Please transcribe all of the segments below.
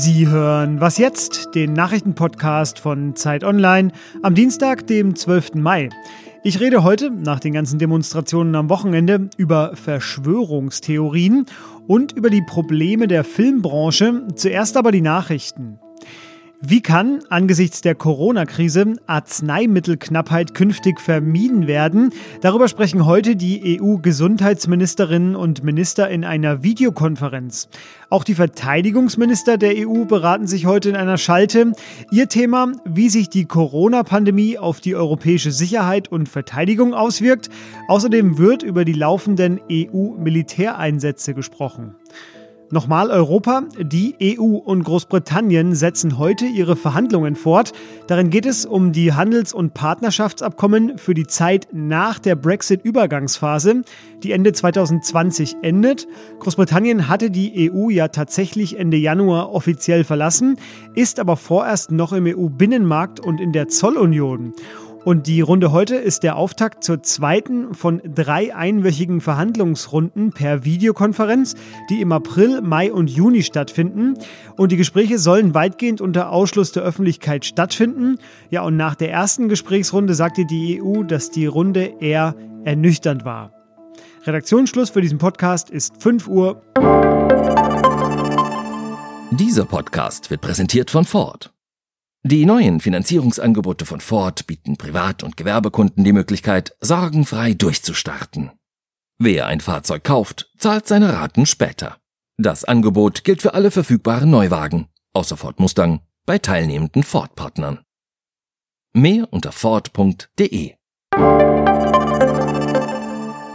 Sie hören Was jetzt? Den Nachrichtenpodcast von Zeit Online am Dienstag, dem 12. Mai. Ich rede heute, nach den ganzen Demonstrationen am Wochenende, über Verschwörungstheorien und über die Probleme der Filmbranche. Zuerst aber die Nachrichten. Wie kann angesichts der Corona-Krise Arzneimittelknappheit künftig vermieden werden? Darüber sprechen heute die EU-Gesundheitsministerinnen und Minister in einer Videokonferenz. Auch die Verteidigungsminister der EU beraten sich heute in einer Schalte. Ihr Thema, wie sich die Corona-Pandemie auf die europäische Sicherheit und Verteidigung auswirkt. Außerdem wird über die laufenden EU-Militäreinsätze gesprochen. Nochmal Europa, die EU und Großbritannien setzen heute ihre Verhandlungen fort. Darin geht es um die Handels- und Partnerschaftsabkommen für die Zeit nach der Brexit-Übergangsphase, die Ende 2020 endet. Großbritannien hatte die EU ja tatsächlich Ende Januar offiziell verlassen, ist aber vorerst noch im EU-Binnenmarkt und in der Zollunion. Und die Runde heute ist der Auftakt zur zweiten von drei einwöchigen Verhandlungsrunden per Videokonferenz, die im April, Mai und Juni stattfinden. Und die Gespräche sollen weitgehend unter Ausschluss der Öffentlichkeit stattfinden. Ja, und nach der ersten Gesprächsrunde sagte die EU, dass die Runde eher ernüchternd war. Redaktionsschluss für diesen Podcast ist 5 Uhr. Dieser Podcast wird präsentiert von Ford. Die neuen Finanzierungsangebote von Ford bieten Privat- und Gewerbekunden die Möglichkeit, sorgenfrei durchzustarten. Wer ein Fahrzeug kauft, zahlt seine Raten später. Das Angebot gilt für alle verfügbaren Neuwagen, außer Ford Mustang, bei teilnehmenden Ford-Partnern. Mehr unter Ford.de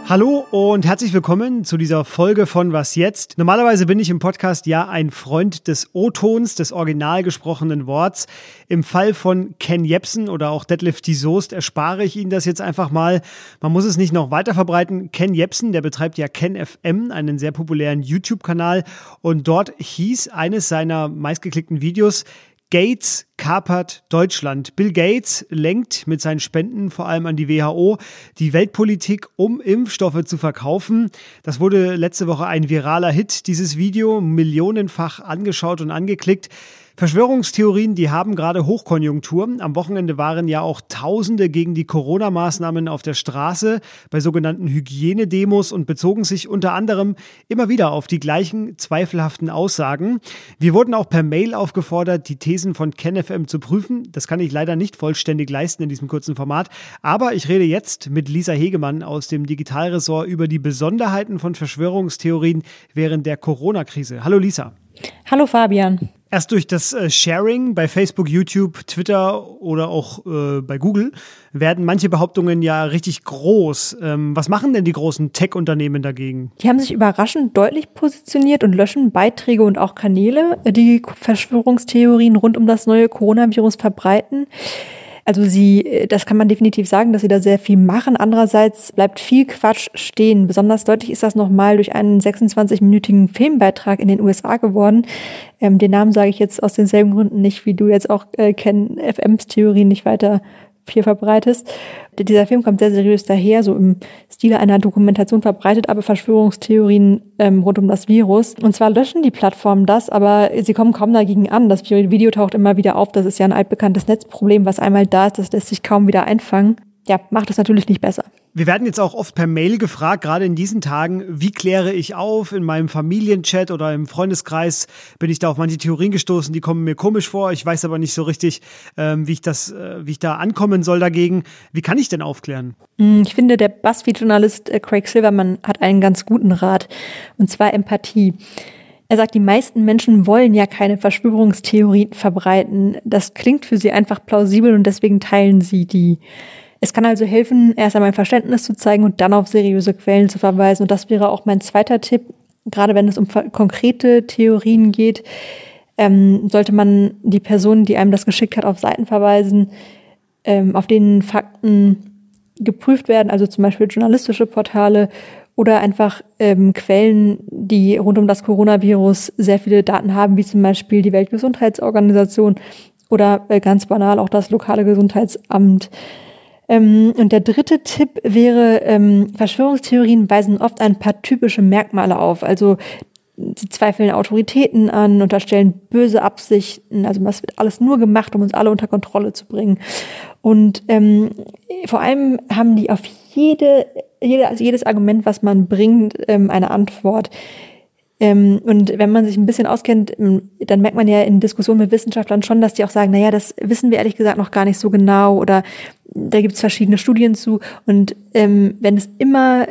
Hallo und herzlich willkommen zu dieser Folge von Was jetzt? Normalerweise bin ich im Podcast ja ein Freund des O-Tons, des original gesprochenen Worts. Im Fall von Ken Jepsen oder auch Deadlift die Soest erspare ich Ihnen das jetzt einfach mal. Man muss es nicht noch weiter verbreiten. Ken Jepsen, der betreibt ja Ken FM, einen sehr populären YouTube-Kanal und dort hieß eines seiner meistgeklickten Videos Gates kapert Deutschland. Bill Gates lenkt mit seinen Spenden vor allem an die WHO die Weltpolitik, um Impfstoffe zu verkaufen. Das wurde letzte Woche ein viraler Hit, dieses Video, millionenfach angeschaut und angeklickt. Verschwörungstheorien, die haben gerade Hochkonjunktur. Am Wochenende waren ja auch Tausende gegen die Corona-Maßnahmen auf der Straße bei sogenannten Hygienedemos und bezogen sich unter anderem immer wieder auf die gleichen zweifelhaften Aussagen. Wir wurden auch per Mail aufgefordert, die Thesen von KenFM zu prüfen. Das kann ich leider nicht vollständig leisten in diesem kurzen Format. Aber ich rede jetzt mit Lisa Hegemann aus dem Digitalressort über die Besonderheiten von Verschwörungstheorien während der Corona-Krise. Hallo Lisa. Hallo Fabian. Erst durch das äh, Sharing bei Facebook, YouTube, Twitter oder auch äh, bei Google werden manche Behauptungen ja richtig groß. Ähm, was machen denn die großen Tech-Unternehmen dagegen? Die haben sich überraschend deutlich positioniert und löschen Beiträge und auch Kanäle, die Verschwörungstheorien rund um das neue Coronavirus verbreiten. Also sie, äh, das kann man definitiv sagen, dass sie da sehr viel machen. Andererseits bleibt viel Quatsch stehen. Besonders deutlich ist das nochmal durch einen 26-minütigen Filmbeitrag in den USA geworden. Ähm, den Namen sage ich jetzt aus denselben Gründen nicht, wie du jetzt auch äh, Ken FMs Theorien nicht weiter viel verbreitest. Dieser Film kommt sehr seriös daher, so im Stile einer Dokumentation verbreitet, aber Verschwörungstheorien ähm, rund um das Virus. Und zwar löschen die Plattformen das, aber sie kommen kaum dagegen an. Das Video taucht immer wieder auf. Das ist ja ein altbekanntes Netzproblem, was einmal da ist, das lässt sich kaum wieder einfangen. Ja, macht es natürlich nicht besser. Wir werden jetzt auch oft per Mail gefragt, gerade in diesen Tagen, wie kläre ich auf in meinem Familienchat oder im Freundeskreis? Bin ich da auf manche Theorien gestoßen, die kommen mir komisch vor. Ich weiß aber nicht so richtig, ähm, wie ich das, äh, wie ich da ankommen soll dagegen. Wie kann ich denn aufklären? Hm, ich finde, der Buzzfeed-Journalist äh, Craig Silverman hat einen ganz guten Rat, und zwar Empathie. Er sagt, die meisten Menschen wollen ja keine Verschwörungstheorien verbreiten. Das klingt für sie einfach plausibel und deswegen teilen sie die. Es kann also helfen, erst einmal Verständnis zu zeigen und dann auf seriöse Quellen zu verweisen. Und das wäre auch mein zweiter Tipp, gerade wenn es um konkrete Theorien geht. Ähm, sollte man die Person, die einem das geschickt hat, auf Seiten verweisen, ähm, auf denen Fakten geprüft werden, also zum Beispiel journalistische Portale oder einfach ähm, Quellen, die rund um das Coronavirus sehr viele Daten haben, wie zum Beispiel die Weltgesundheitsorganisation oder äh, ganz banal auch das lokale Gesundheitsamt. Ähm, und der dritte Tipp wäre, ähm, Verschwörungstheorien weisen oft ein paar typische Merkmale auf. Also sie zweifeln Autoritäten an, unterstellen böse Absichten. Also es wird alles nur gemacht, um uns alle unter Kontrolle zu bringen. Und ähm, vor allem haben die auf jede, jede also jedes Argument, was man bringt, ähm, eine Antwort. Ähm, und wenn man sich ein bisschen auskennt, dann merkt man ja in Diskussionen mit Wissenschaftlern schon, dass die auch sagen, naja, das wissen wir ehrlich gesagt noch gar nicht so genau oder da gibt es verschiedene Studien zu. Und ähm, wenn es immer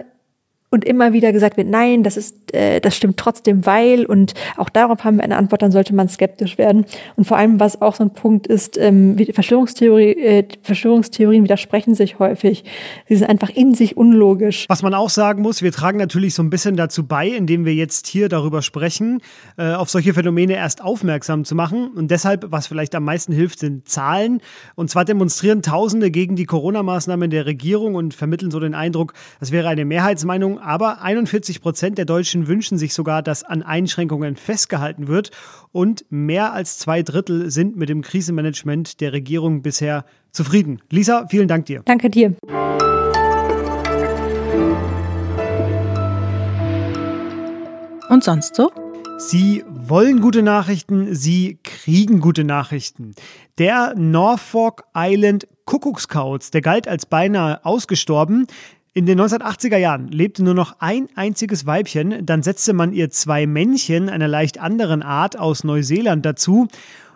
und immer wieder gesagt wird, nein, das ist, äh, das stimmt trotzdem, weil und auch darauf haben wir eine Antwort, dann sollte man skeptisch werden. Und vor allem, was auch so ein Punkt ist, ähm, Verschwörungstheorie, äh, Verschwörungstheorien widersprechen sich häufig. Sie sind einfach in sich unlogisch. Was man auch sagen muss, wir tragen natürlich so ein bisschen dazu bei, indem wir jetzt hier darüber sprechen, äh, auf solche Phänomene erst aufmerksam zu machen. Und deshalb, was vielleicht am meisten hilft, sind Zahlen. Und zwar demonstrieren Tausende gegen die Corona-Maßnahmen der Regierung und vermitteln so den Eindruck, das wäre eine Mehrheitsmeinung aber 41 Prozent der Deutschen wünschen sich sogar, dass an Einschränkungen festgehalten wird und mehr als zwei Drittel sind mit dem Krisenmanagement der Regierung bisher zufrieden. Lisa, vielen Dank dir. Danke dir. Und sonst so? Sie wollen gute Nachrichten, Sie kriegen gute Nachrichten. Der Norfolk Island Kuckuckskauz, der galt als beinahe ausgestorben, in den 1980er Jahren lebte nur noch ein einziges Weibchen, dann setzte man ihr zwei Männchen einer leicht anderen Art aus Neuseeland dazu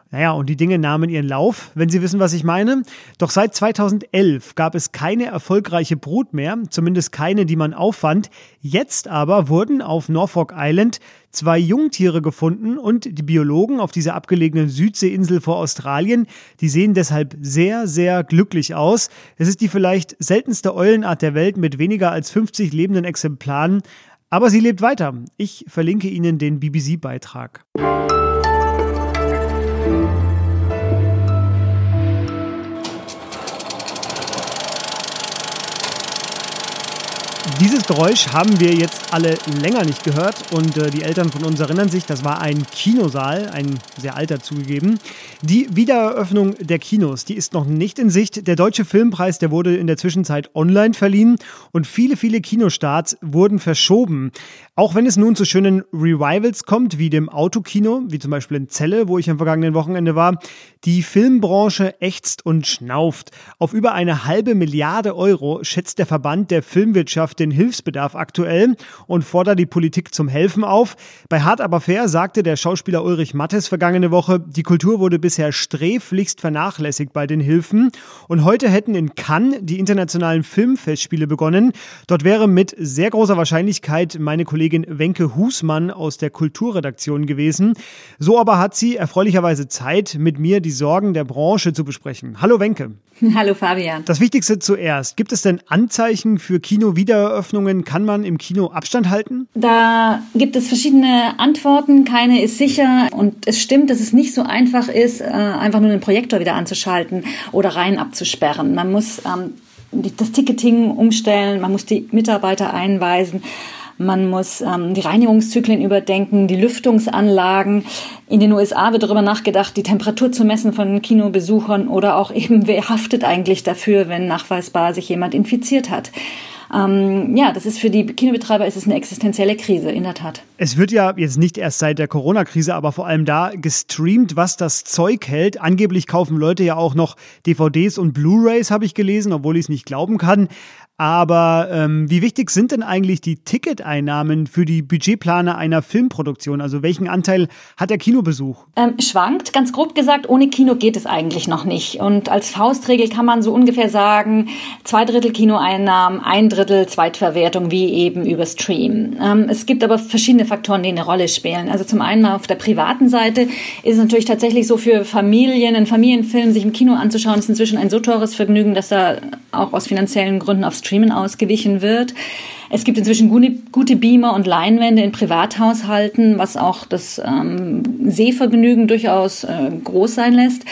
naja, und die Dinge nahmen ihren Lauf, wenn Sie wissen, was ich meine. Doch seit 2011 gab es keine erfolgreiche Brut mehr, zumindest keine, die man auffand. Jetzt aber wurden auf Norfolk Island zwei Jungtiere gefunden und die Biologen auf dieser abgelegenen Südseeinsel vor Australien, die sehen deshalb sehr, sehr glücklich aus. Es ist die vielleicht seltenste Eulenart der Welt mit weniger als 50 lebenden Exemplaren, aber sie lebt weiter. Ich verlinke Ihnen den BBC-Beitrag. Dieses Geräusch haben wir jetzt alle länger nicht gehört und äh, die Eltern von uns erinnern sich, das war ein Kinosaal, ein sehr alter zugegeben. Die Wiedereröffnung der Kinos, die ist noch nicht in Sicht. Der Deutsche Filmpreis, der wurde in der Zwischenzeit online verliehen und viele, viele Kinostarts wurden verschoben. Auch wenn es nun zu schönen Revivals kommt, wie dem Autokino, wie zum Beispiel in Celle, wo ich am vergangenen Wochenende war, die Filmbranche ächzt und schnauft. Auf über eine halbe Milliarde Euro schätzt der Verband der Filmwirtschaft den Hilfsbedarf aktuell und fordert die Politik zum Helfen auf. Bei Hart aber fair sagte der Schauspieler Ulrich Mattes vergangene Woche, die Kultur wurde bisher sträflichst vernachlässigt bei den Hilfen. Und heute hätten in Cannes die internationalen Filmfestspiele begonnen. Dort wäre mit sehr großer Wahrscheinlichkeit meine Kollegin Wenke Husmann aus der Kulturredaktion gewesen. So aber hat sie erfreulicherweise Zeit, mit mir die Sorgen der Branche zu besprechen. Hallo Wenke. Hallo Fabian. Das Wichtigste zuerst. Gibt es denn Anzeichen für Kino-Wiedereröffnungen? Kann man im Kino Abstand halten? Da gibt es verschiedene Antworten. Keine ist sicher. Und es stimmt, dass es nicht so einfach ist, äh, einfach nur den Projektor wieder anzuschalten oder rein abzusperren. Man muss ähm, das Ticketing umstellen, man muss die Mitarbeiter einweisen. Man muss ähm, die Reinigungszyklen überdenken, die Lüftungsanlagen. In den USA wird darüber nachgedacht, die Temperatur zu messen von Kinobesuchern oder auch eben, wer haftet eigentlich dafür, wenn nachweisbar sich jemand infiziert hat. Ähm, ja, das ist für die Kinobetreiber ist es eine existenzielle Krise, in der Tat. Es wird ja jetzt nicht erst seit der Corona-Krise, aber vor allem da gestreamt, was das Zeug hält. Angeblich kaufen Leute ja auch noch DVDs und Blu-rays, habe ich gelesen, obwohl ich es nicht glauben kann. Aber ähm, wie wichtig sind denn eigentlich die Ticketeinnahmen für die Budgetplaner einer Filmproduktion? Also welchen Anteil hat der Kinobesuch? Ähm, schwankt, ganz grob gesagt, ohne Kino geht es eigentlich noch nicht. Und als Faustregel kann man so ungefähr sagen, zwei Drittel Kinoeinnahmen, ein Drittel Zweitverwertung, wie eben über Stream. Ähm, es gibt aber verschiedene Faktoren, die eine Rolle spielen. Also zum einen auf der privaten Seite ist es natürlich tatsächlich so für Familien, einen Familienfilm sich im Kino anzuschauen, ist inzwischen ein so teures Vergnügen, dass da auch aus finanziellen Gründen auf Streamen ausgewichen wird. Es gibt inzwischen gute Beamer und Leinwände in Privathaushalten, was auch das ähm, Sehvergnügen durchaus äh, groß sein lässt.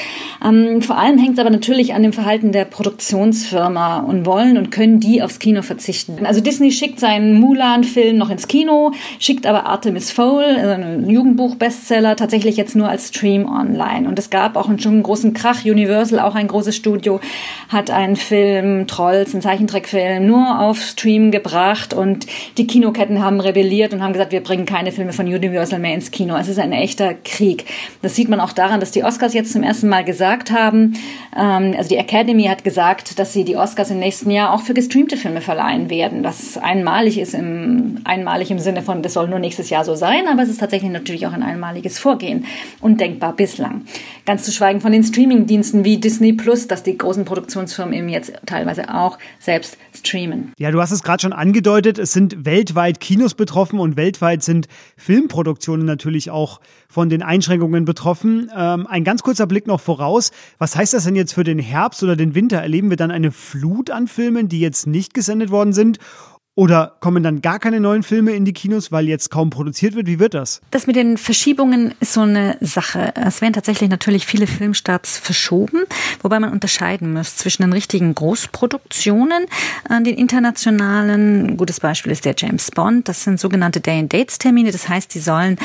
Ähm, vor allem hängt es aber natürlich an dem Verhalten der Produktionsfirma und wollen und können die aufs Kino verzichten. Also Disney schickt seinen Mulan-Film noch ins Kino, schickt aber Artemis Fowl, also ein Jugendbuch-Bestseller, tatsächlich jetzt nur als Stream online. Und es gab auch schon einen großen Krach. Universal, auch ein großes Studio, hat einen Film, Trolls, einen Zeichentrickfilm, nur auf Stream gebracht gemacht und die Kinoketten haben rebelliert und haben gesagt, wir bringen keine Filme von Universal mehr ins Kino. Es ist ein echter Krieg. Das sieht man auch daran, dass die Oscars jetzt zum ersten Mal gesagt haben, ähm, also die Academy hat gesagt, dass sie die Oscars im nächsten Jahr auch für gestreamte Filme verleihen werden, was einmalig ist, im, einmalig im Sinne von, das soll nur nächstes Jahr so sein, aber es ist tatsächlich natürlich auch ein einmaliges Vorgehen, undenkbar bislang. Ganz zu schweigen von den Streamingdiensten wie Disney Plus, dass die großen Produktionsfirmen eben jetzt teilweise auch selbst streamen. Ja, du hast es gerade schon angedeutet, es sind weltweit Kinos betroffen und weltweit sind Filmproduktionen natürlich auch von den Einschränkungen betroffen. Ähm, ein ganz kurzer Blick noch voraus. Was heißt das denn jetzt für den Herbst oder den Winter? Erleben wir dann eine Flut an Filmen, die jetzt nicht gesendet worden sind? Oder kommen dann gar keine neuen Filme in die Kinos, weil jetzt kaum produziert wird? Wie wird das? Das mit den Verschiebungen ist so eine Sache. Es werden tatsächlich natürlich viele Filmstarts verschoben, wobei man unterscheiden muss zwischen den richtigen Großproduktionen, äh, den internationalen. Ein gutes Beispiel ist der James Bond. Das sind sogenannte Day-and-Dates-Termine. Das heißt, die sollen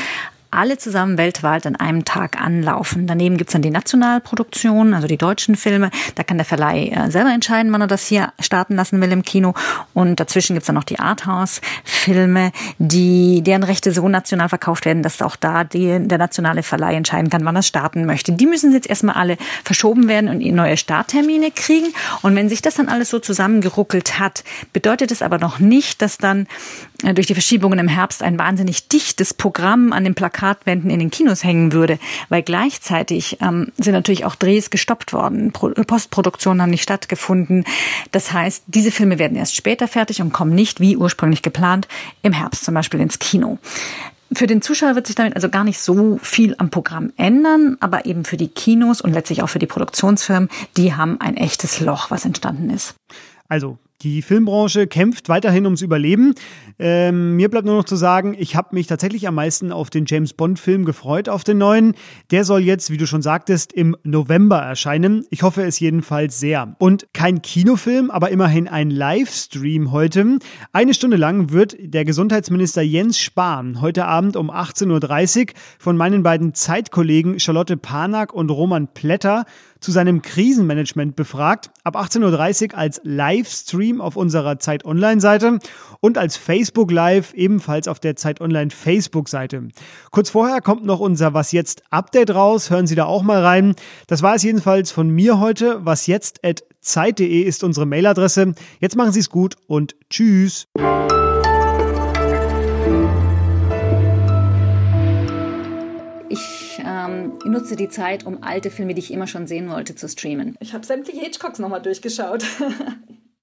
alle zusammen weltweit an einem Tag anlaufen. Daneben gibt's dann die Nationalproduktion, also die deutschen Filme. Da kann der Verleih äh, selber entscheiden, wann er das hier starten lassen will im Kino. Und dazwischen gibt's dann noch die Arthouse-Filme, die deren Rechte so national verkauft werden, dass auch da die, der nationale Verleih entscheiden kann, wann er starten möchte. Die müssen jetzt erstmal alle verschoben werden und neue Starttermine kriegen. Und wenn sich das dann alles so zusammengeruckelt hat, bedeutet es aber noch nicht, dass dann äh, durch die Verschiebungen im Herbst ein wahnsinnig dichtes Programm an den Plakatwänden in den Kinos hängen würde, weil gleichzeitig ähm, sind natürlich auch Drehs gestoppt worden, Pro Postproduktionen haben nicht stattgefunden. Das heißt, diese Filme werden erst später fertig und kommen nicht, wie ursprünglich geplant, im Herbst zum Beispiel ins Kino. Für den Zuschauer wird sich damit also gar nicht so viel am Programm ändern, aber eben für die Kinos und letztlich auch für die Produktionsfirmen, die haben ein echtes Loch, was entstanden ist. Also die Filmbranche kämpft weiterhin ums Überleben. Ähm, mir bleibt nur noch zu sagen, ich habe mich tatsächlich am meisten auf den James Bond-Film gefreut, auf den neuen. Der soll jetzt, wie du schon sagtest, im November erscheinen. Ich hoffe es jedenfalls sehr. Und kein Kinofilm, aber immerhin ein Livestream heute. Eine Stunde lang wird der Gesundheitsminister Jens Spahn heute Abend um 18.30 Uhr von meinen beiden Zeitkollegen Charlotte Panak und Roman Plätter zu seinem Krisenmanagement befragt. Ab 18.30 Uhr als Livestream auf unserer Zeit Online-Seite und als Facebook Live ebenfalls auf der Zeit Online Facebook-Seite. Kurz vorher kommt noch unser Was jetzt Update raus. Hören Sie da auch mal rein. Das war es jedenfalls von mir heute. Was jetzt at zeit.de ist unsere Mailadresse. Jetzt machen Sie es gut und tschüss. Ähm, nutze die Zeit, um alte Filme, die ich immer schon sehen wollte, zu streamen. Ich habe sämtliche Hitchcocks nochmal durchgeschaut.